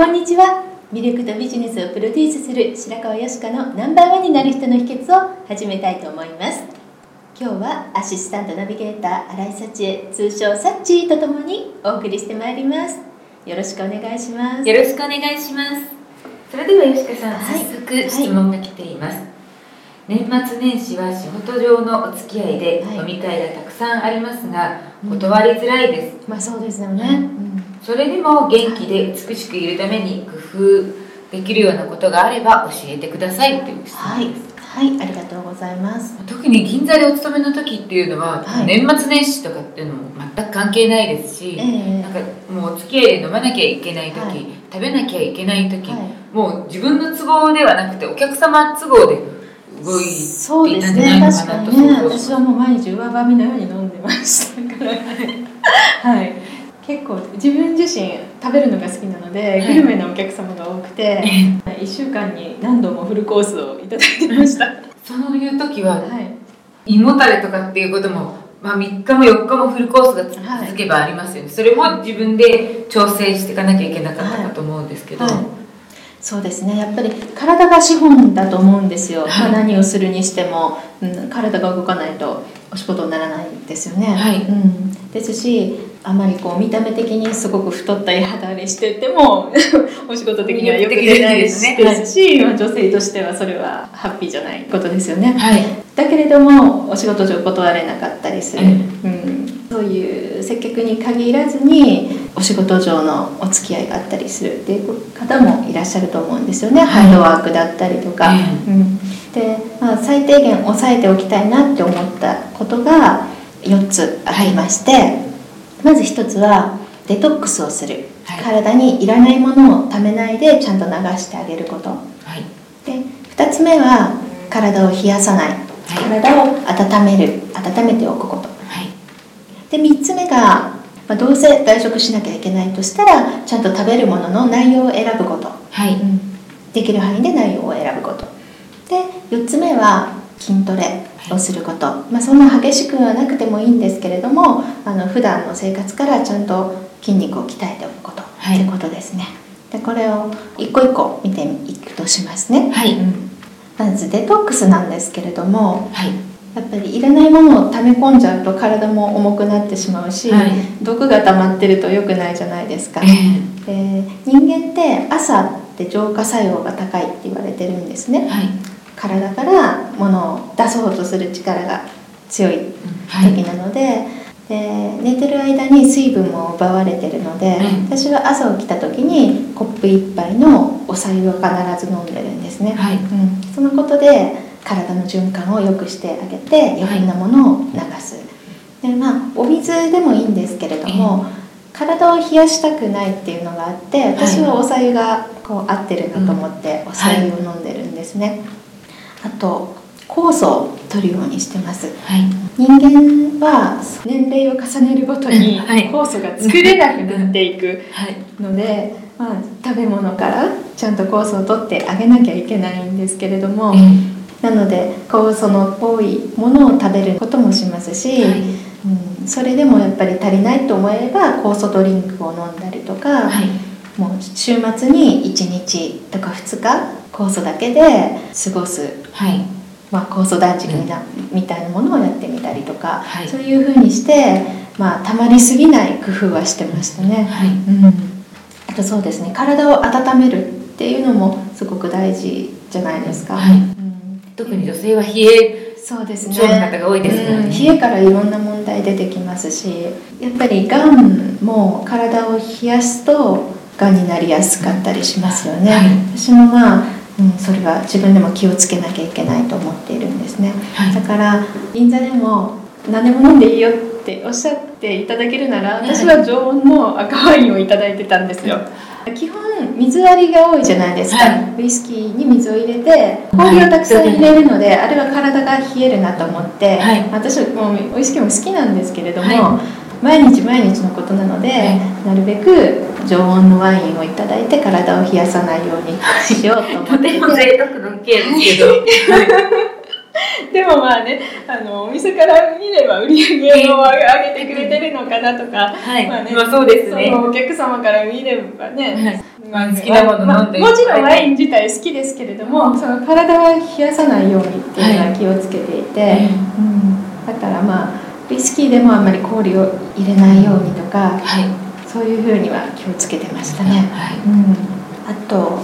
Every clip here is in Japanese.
こんにちは。魅力とビジネスをプロデュースする白川よしかのナンバーワンになる人の秘訣を始めたいと思います。今日はアシスタントナビゲーター新井幸恵、通称サッチーとともにお送りしてまいります。よろしくお願いします。よろしくお願いします。それでは吉川さん、はい早速質問が来ています。年末年始は仕事上のお付き合いではい飲み会がたくさんありますが、断りづらいです。まあそうですよね。それでも元気で美しくいるために工夫できるようなことがあれば教えてください。という質はい。問です。、はい、ありがとうございます。特に銀座でお勤めの時っていうのは、はい。年末年始とかっていうのも全く関係ないですし、ええ。なんかもうお付き合いで飲まなきゃいけない時、はい。食べなきゃいけない時、はい。もう自分の都合ではなくてお客様都合で動いそうていですねたんじゃないの確かかなとにね。私はもう毎日上ばみのように飲んでましたから。はい結構自分自身食べるのが好きなので、はい。グルメなお客様が多くて 1週間に何度もフルコースをいただいてました。はそういう時はい。胃胃もたれとかっていうことも、まあ、3日も4日もフルコースがはい。続けばありますよね、それも自分で調整していかなきゃいけなかったかと思うんですけど、はい。そうですね。やっぱり体が資本だと思うんですよ、はい。まあ、何をするにしても、うん、体が動かないとお仕事にならないですよね、はい。うん、ですしあまりこう見た目的にすごく太ったり肌荒れしてても お仕事的にはよく出ないです魅力的ですね。ですし、まあ、女性としてはそれはハッピーじゃないことですよね、はい。だけれどもお仕事上断れなかったりする、うんうん、そういう接客に限らずにお仕事上のお付き合いがあったりするっていう方もいらっしゃると思うんですよね、はい。ハンドワークだったりとか、ううん、で、まあ、最低限抑えておきたいなって思ったことが4つありまして、まず1つはデトックスをする、はい。体にいらないものをためないでちゃんと流してあげること。はい。で2つ目は体を冷やさない、体を温める。温めておくこと。はい。で3つ目が、まあ、どうせ外食しなきゃいけないとしたらちゃんと食べるものの内容を選ぶこと、はい。うん。できる範囲で内容を選ぶこと。で4つ目は筋トレをすること、まあ、そんな激しくはなくてもいいんですけれどもあの普段の生活からちゃんと筋肉を鍛えておくこと、はい。ということですね。でこれを一個一個見ていくとしますね、はい。うん。まずデトックスなんですけれどもはい。やっぱりいらないものを溜め込んじゃうと体も重くなってしまうし、はい。毒が溜まってると良くないじゃないですか、えで人間って朝って浄化作用が高いって言われてるんですね。えはい。体から物を出そうとする力が強いはい。時なので,、で寝てる間に水分も奪われてるので、うん。私は朝起きた時にコップ一杯のお茶湯を必ず飲んでるんですね、はい。うん、そのことで体の循環を良くしてあげて余分なものを流す、でまあお水でもいいんですけれども、体を冷やしたくないっていうのがあって私はお茶湯がこう合ってるなと思ってお茶湯を飲んでるんですね、あと酵素を取るようにしてます。はい。人間は年齢を重ねるごとにはい。酵素が作れなくなっていくはい。ので、まあ、食べ物からちゃんと酵素を取ってあげなきゃいけないんですけれども、なので酵素の多いものを食べることもしますし、はい。うん、それでもやっぱり足りないと思えば酵素ドリンクを飲んだりとか、はい。もう週末に1日とか2日酵素だけで過ごす、はいまあ、酵素断食みなみたいなものをやっか、はい。そういうふうにして、まあ、たまりすぎない工夫はしてましたね、はい。うん、あとそうですね体を温めるっていうのもすごく大事じゃないですか、はい。うん。特に女性は冷えそうですね。方が多いですからね。うん。冷えからいろんな問題出てきますしやっぱりがんも体を冷やすとがんになりやすかったりしますよね、はい。私もまあ、うん、それは自分でも気をつけなきゃいけないと思っているんですね、はい。だから銀座でも何でも飲んでいいよっておっしゃっていただけるならはい。私は常温の赤ワインをいただいてたんですよ。基本水割りが多いじゃないですか、はい。ウイスキーに水を入れて氷をたくさん入れるので、あれは体が冷えるなと思って、はい。私もウイスキーも好きなんですけれども、は毎日毎日のことなので、はなるべく常温のワインをいただいて体を冷やさないようにしようと思って。てとても贅沢なケアですけど、でもまあねあのお店から見れば売り上げを上げてくれてるのかなとか、はい。まあねまあそうですね。そのお客様から見ればね、まあ好きなもの飲んでまあもちろんワイン自体好きですけれども、その体は冷やさないようにっていうのは気をつけていて、はい。うん、だからまあウイスキーでもあんまり氷を入れないようにとかはいそういうふうには気をつけてましたね、はい。うん、あと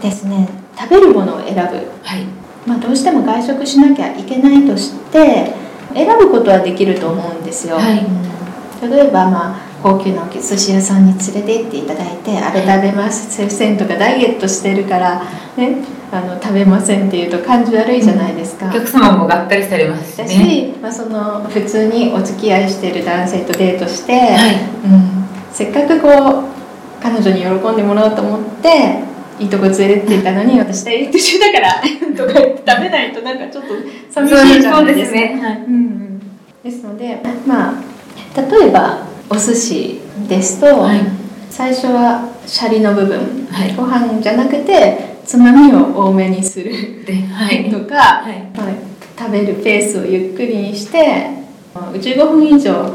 ですね食べるものを選ぶ。はい。まあ、どうしても外食しなきゃいけないとして選ぶことはできると思うんですよ、はい。うん。例えば、まあ、高級なお寿司屋さんに連れて行っていただいて、あれ食べませんとかダイエットしてるから、ね、あの食べませんっていうと感じ悪いじゃないですか、お客様もがっかりされますしだねし、まあ、その普通にお付き合いしてる男性とデートして、はい。うん、せっかくこう彼女に喜んでもらおうと思っていいとこ連れてっていたのに私ダイエット中だからとか言って食べないとなんかちょっと寂しいじゃないですか。ですね。はい。うんうん。ですのでまあ例えばお寿司ですと、はい。最初はシャリの部分、はい。ご飯じゃなくてつまみを多めにするではい。とか、はい。まあ、食べるペースをゆっくりにして15分以上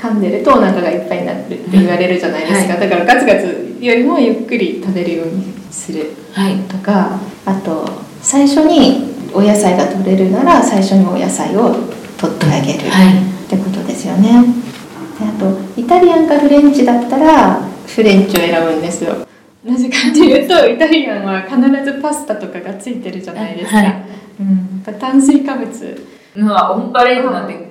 噛んでるとお腹がいっぱいになるって言われるじゃないですか、はだからガツガツよりもゆっくり食べるようにするはい。とかあと最初にお野菜が取れるなら最初にお野菜を取ってあげる、はい。ってことですよね。であとイタリアンかフレンチだったらフレンチを選ぶんですよ。なぜかというとイタリアンは必ずパスタとかがついてるじゃないですか、はい。うん、やっぱ炭水化物。まあオンパレードなんて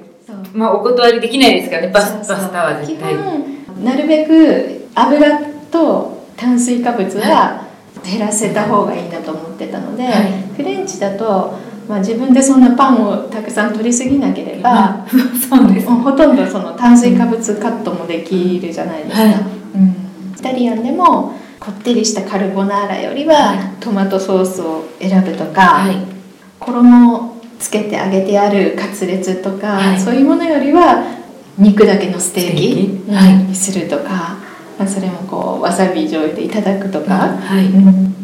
まあお断りできないですからね。パスパスタは絶対。基本なるべく油と炭水化物は減らせた方がいいなと思ってたので、はい。フレンチだと、まあ、自分でそんなパンをたくさん取りすぎなければ、まあそうです。ほとんどその炭水化物カットもできるじゃないですか、はい。うん、イタリアンでもこってりしたカルボナーラよりははい。トマトソースを選ぶとか、はい。衣をつけて揚げてあるカツレツとか、はい。そういうものよりは肉だけのステーキにするとか、まあ、それもこうわさび醤油でいただくとか、はい。うん。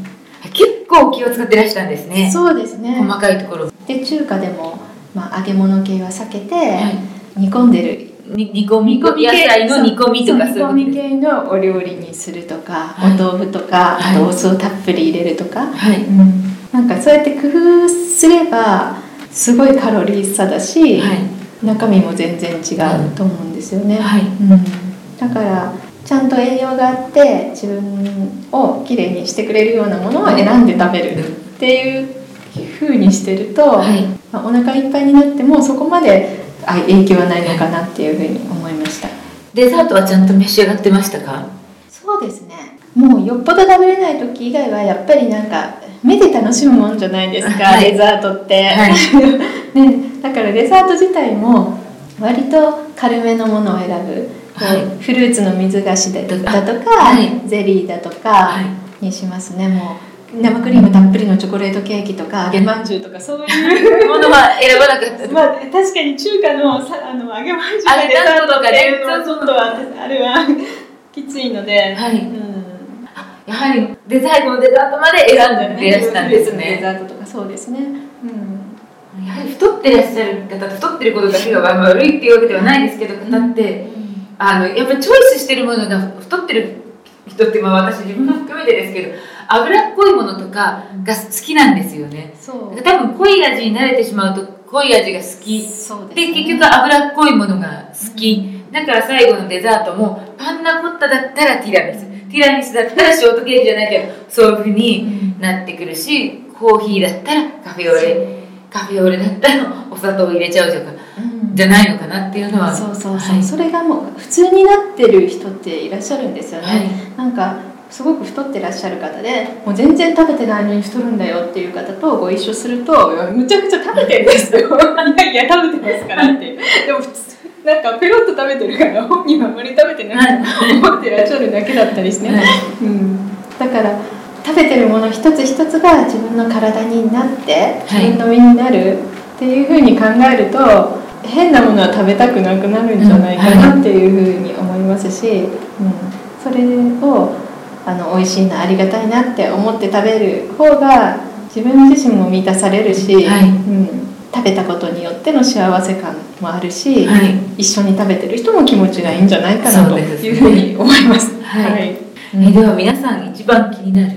結構気を使ってらしたんですね。そうですね。細かいところ。で中華でも、まあ、揚げ物系は避けて、はい。煮込んでる。に煮込み野菜の煮込みとかそうそうい煮込み系のお料理にするとか、はい。お豆腐とか、はい。あとお酢をたっぷり入れるとか、はい。うん。なんかそうやって工夫すればすごいカロリー差だし、はい。中身も全然違うと思うんですよね、はい。うん、だからちゃんと栄養があって自分をきれいにしてくれるようなものを選んで食べるっていう風にしてると、はい。まあお腹いっぱいになってもそこまであ影響はないのかなっていうふうに思いました。デザートはちゃんと召し上がってましたか？そうですね。もうよっぽど食べれない時以外はやっぱりなんか目で楽しむもんじゃないですか、はい。デザートって、はい。ね、だからデザート自体も割と軽めのものを選ぶ、はい。フルーツの水菓子だだとか、はい。ゼリーだとかはい。にしますね。もう生クリームたっぷりのチョコレートケーキとか揚げまんじゅうとかそういう ものは選ばなかった。まあ確かに中華のさあの揚げまんじゅうとかねデザートっていうのはちょっとああれはきついので、はい。うんやはりデザートのデザートまで選んでいらしたんですデねザートとかそうですね。うん。やはり太ってらっしゃる方太ってることだけが悪いっていうわけではないですけど方ってあのやっぱりチョイスしてるものが太ってる人ってまあ私自分も含めてですけど脂っこいものとかが好きなんですよね。そう。多分濃い味に慣れてしまうと濃い味が好き。そうで結局脂っこいものが好き。だから最後のデザートもパンナコッタだったらティラミスティラミスだったらショートケーキじゃないけどそういうふうになってくるしコーヒーだったらカフェオレ。カフェオレだったらお砂糖を入れちゃうとかうん。じゃないのかなっていうのは。そうそうそう、はい。それがもう普通になってる人っていらっしゃるんですよね、はい。なんかすごく太ってらっしゃる方でもう全然食べてないのに太るんだよっていう方とご一緒するとむちゃくちゃ食べてるんですよ。いやいや食べてますからって。でも普通なんかペロッと食べてるから 本人はあまり食べてないと思ってらっしゃるだけだったりして。ね、はい。うん、だから食べてるもの一つ一つが自分の体になって自分の身になるっていうふうに考えると変なものは食べたくなくなるんじゃないかなっていうふうに思いますし、うん、それをあの美味しいなありがたいなって思って食べる方が自分自身も満たされるし、はい。うん、食べたことによっての幸せ感もあるし、はい。一緒に食べてる人も気持ちがいいんじゃないかなというふうに思います。はい。えでは皆さん一番気になる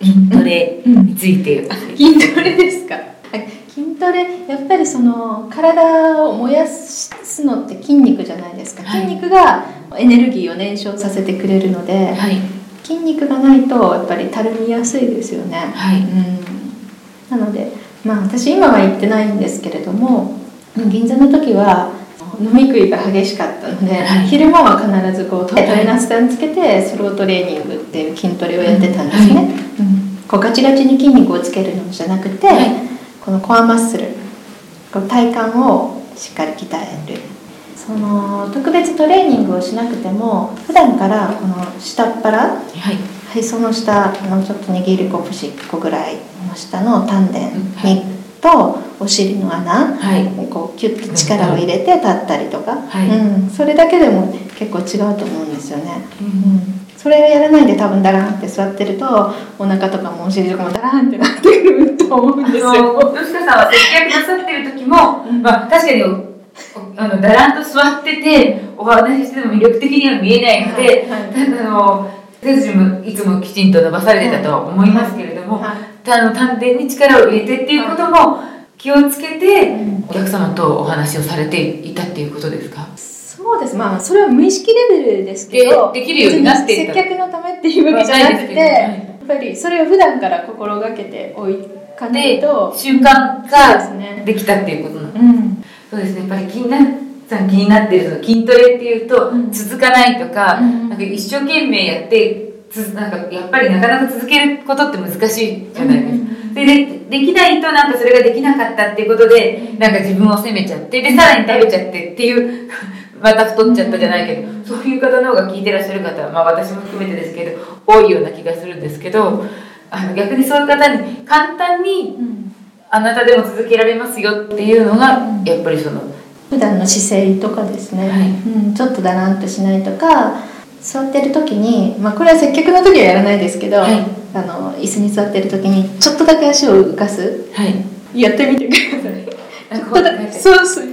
筋トレについて、筋トレですか？はい。筋トレやっぱりその体を燃やすのって筋肉じゃないですか、はい。筋肉がエネルギーを燃焼させてくれるので、はい。筋肉がないとやっぱりたるみやすいですよね、はい。うん、なのでまあ私今は行ってないんですけれども銀座の時は飲み食いが激しかったので、はい。昼間は必ずこうトレーナースタンつけてスロートレーニングっていう筋トレをやってたんですね、はい。うん。こうガチガチに筋肉をつけるのじゃなくて、はい。このコアマッスルこう体幹をしっかり鍛える。その特別トレーニングをしなくても普段からこの下っ腹はいへその下のちょっと握る拳1個ぐらいの下の丹田にとお尻の穴はい。こうキュッと力を入れて立ったりとか、はい。うん、それだけでも結構違うと思うんですよね、ううん。それをやらないで多分ダランって座ってるとお腹とかもお尻とかもダランってなってくると思うんですあよの吉田さんは接客なさってる時も、うん。まあ、確かにおあのだらんと座っててお話ししても魅力的には見えないので、はいはい。あの背筋もいつもきちんと伸ばされてたとは思いますけれども、はいあの丹田に力を入れてっていうことも気をつけて、うん。お客様とお話をされていたっていうことですか？そうです。まあそれは無意識レベルですけどでできるようになって接客のためっていうわけじゃなくて、やっぱりそれを普段から心がけておかないでと習慣がね。できたっていうことなんですうん。そうですね、やっぱり気になさん気になってるその筋トレっていうと、うん。続かないとか,、うん。なんか一生懸命やってつなんかやっぱりなかなか続けることって難しいじゃないですか。でできないとなんかそれができなかったっていうことでなんか自分を責めちゃってでさらに食べちゃってっていう また太っちゃったじゃないけどそういう方の方が聞いてらっしゃる方は、まあ、私も含めてですけど多いような気がするんですけどあの逆にそういう方に簡単にうん。あなたでも続けられますよっていうのがうん。やっぱりその普段の姿勢とかですね、はい。うん、ちょっとだらんとしないとか座ってる時に、まあ、これは接客の時はやらないですけど、はい。あの椅子に座ってる時にちょっとだけ足を浮かす。はい。やってみてください。あちょっとだそうそう。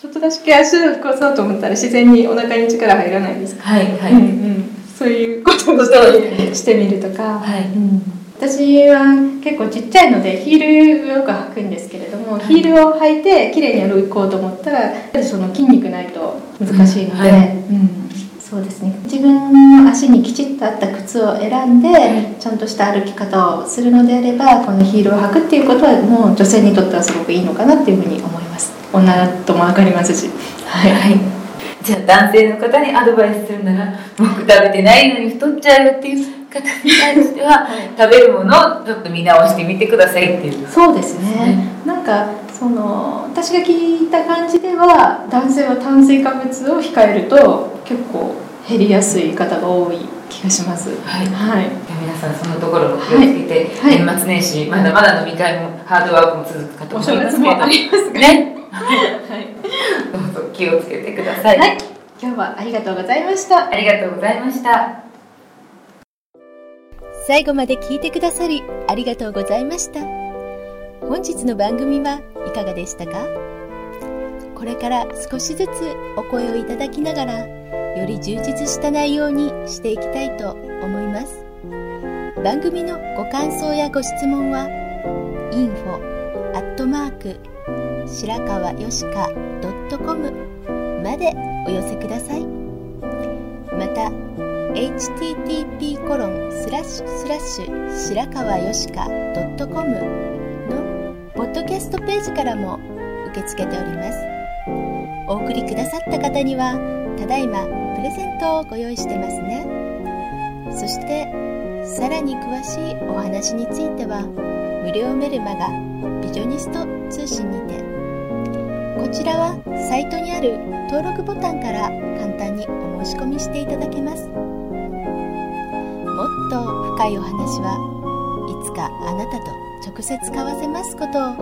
ちょっとだけ足を浮かそうと思ったら自然にお腹に力入らないですか、はいはい、うんうん、そういうことをしてしてみるとか、はい。うん私は結構ちっちゃいのでヒールをよく履くんですけれども、はい。ヒールを履いて綺麗に歩こうと思ったらやっぱりその筋肉ないと難しいので、うんはい。うん。そうですね。自分の足にきちっと合った靴を選んで、い。ちゃんとした歩き方をするのであればこのヒールを履くっていうことはもう女性にとってはすごくいいのかなっていうふうに思います。女とも分かりますし。はい、はい、じゃあ男性の方にアドバイスするなら僕食べてないのに太っちゃうよっていう方に対しては、食べるものをちょっと見直してみてくださいっていう。そうですね。なんかその私が聞いた感じでは男性は炭水化物を控えると結構減りやすい方が多い気がします。はい。はい。じゃあ皆さんそのところも気をつけて、はい。年末年始まだまだ飲み会もハードワークも続くかとお思いますけどね。はい、どうぞ気をつけてください、はい、今日はありがとうございました。ありがとうございました。最後まで聞いてくださりありがとうございました。本日の番組はいかがでしたか？これから少しずつお声をいただきながら、より充実した内容にしていきたいと思います。番組のご感想やご質問は、info 白川よしか .com までお寄せください。また http コロンスラッシュスラッシュ白川よしか .com のポッドキャストページからも受け付けております。お送りくださった方にはただいまプレゼントをご用意してますね。そしてさらに詳しいお話については無料メルマガビジョニスト通信にてこちらはサイトにある登録ボタンから簡単にお申し込みしていただけます。もっと深いお話はいつかあなたと直接交わせますことを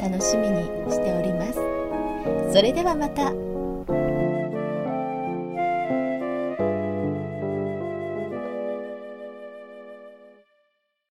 楽しみにしております。それではまた。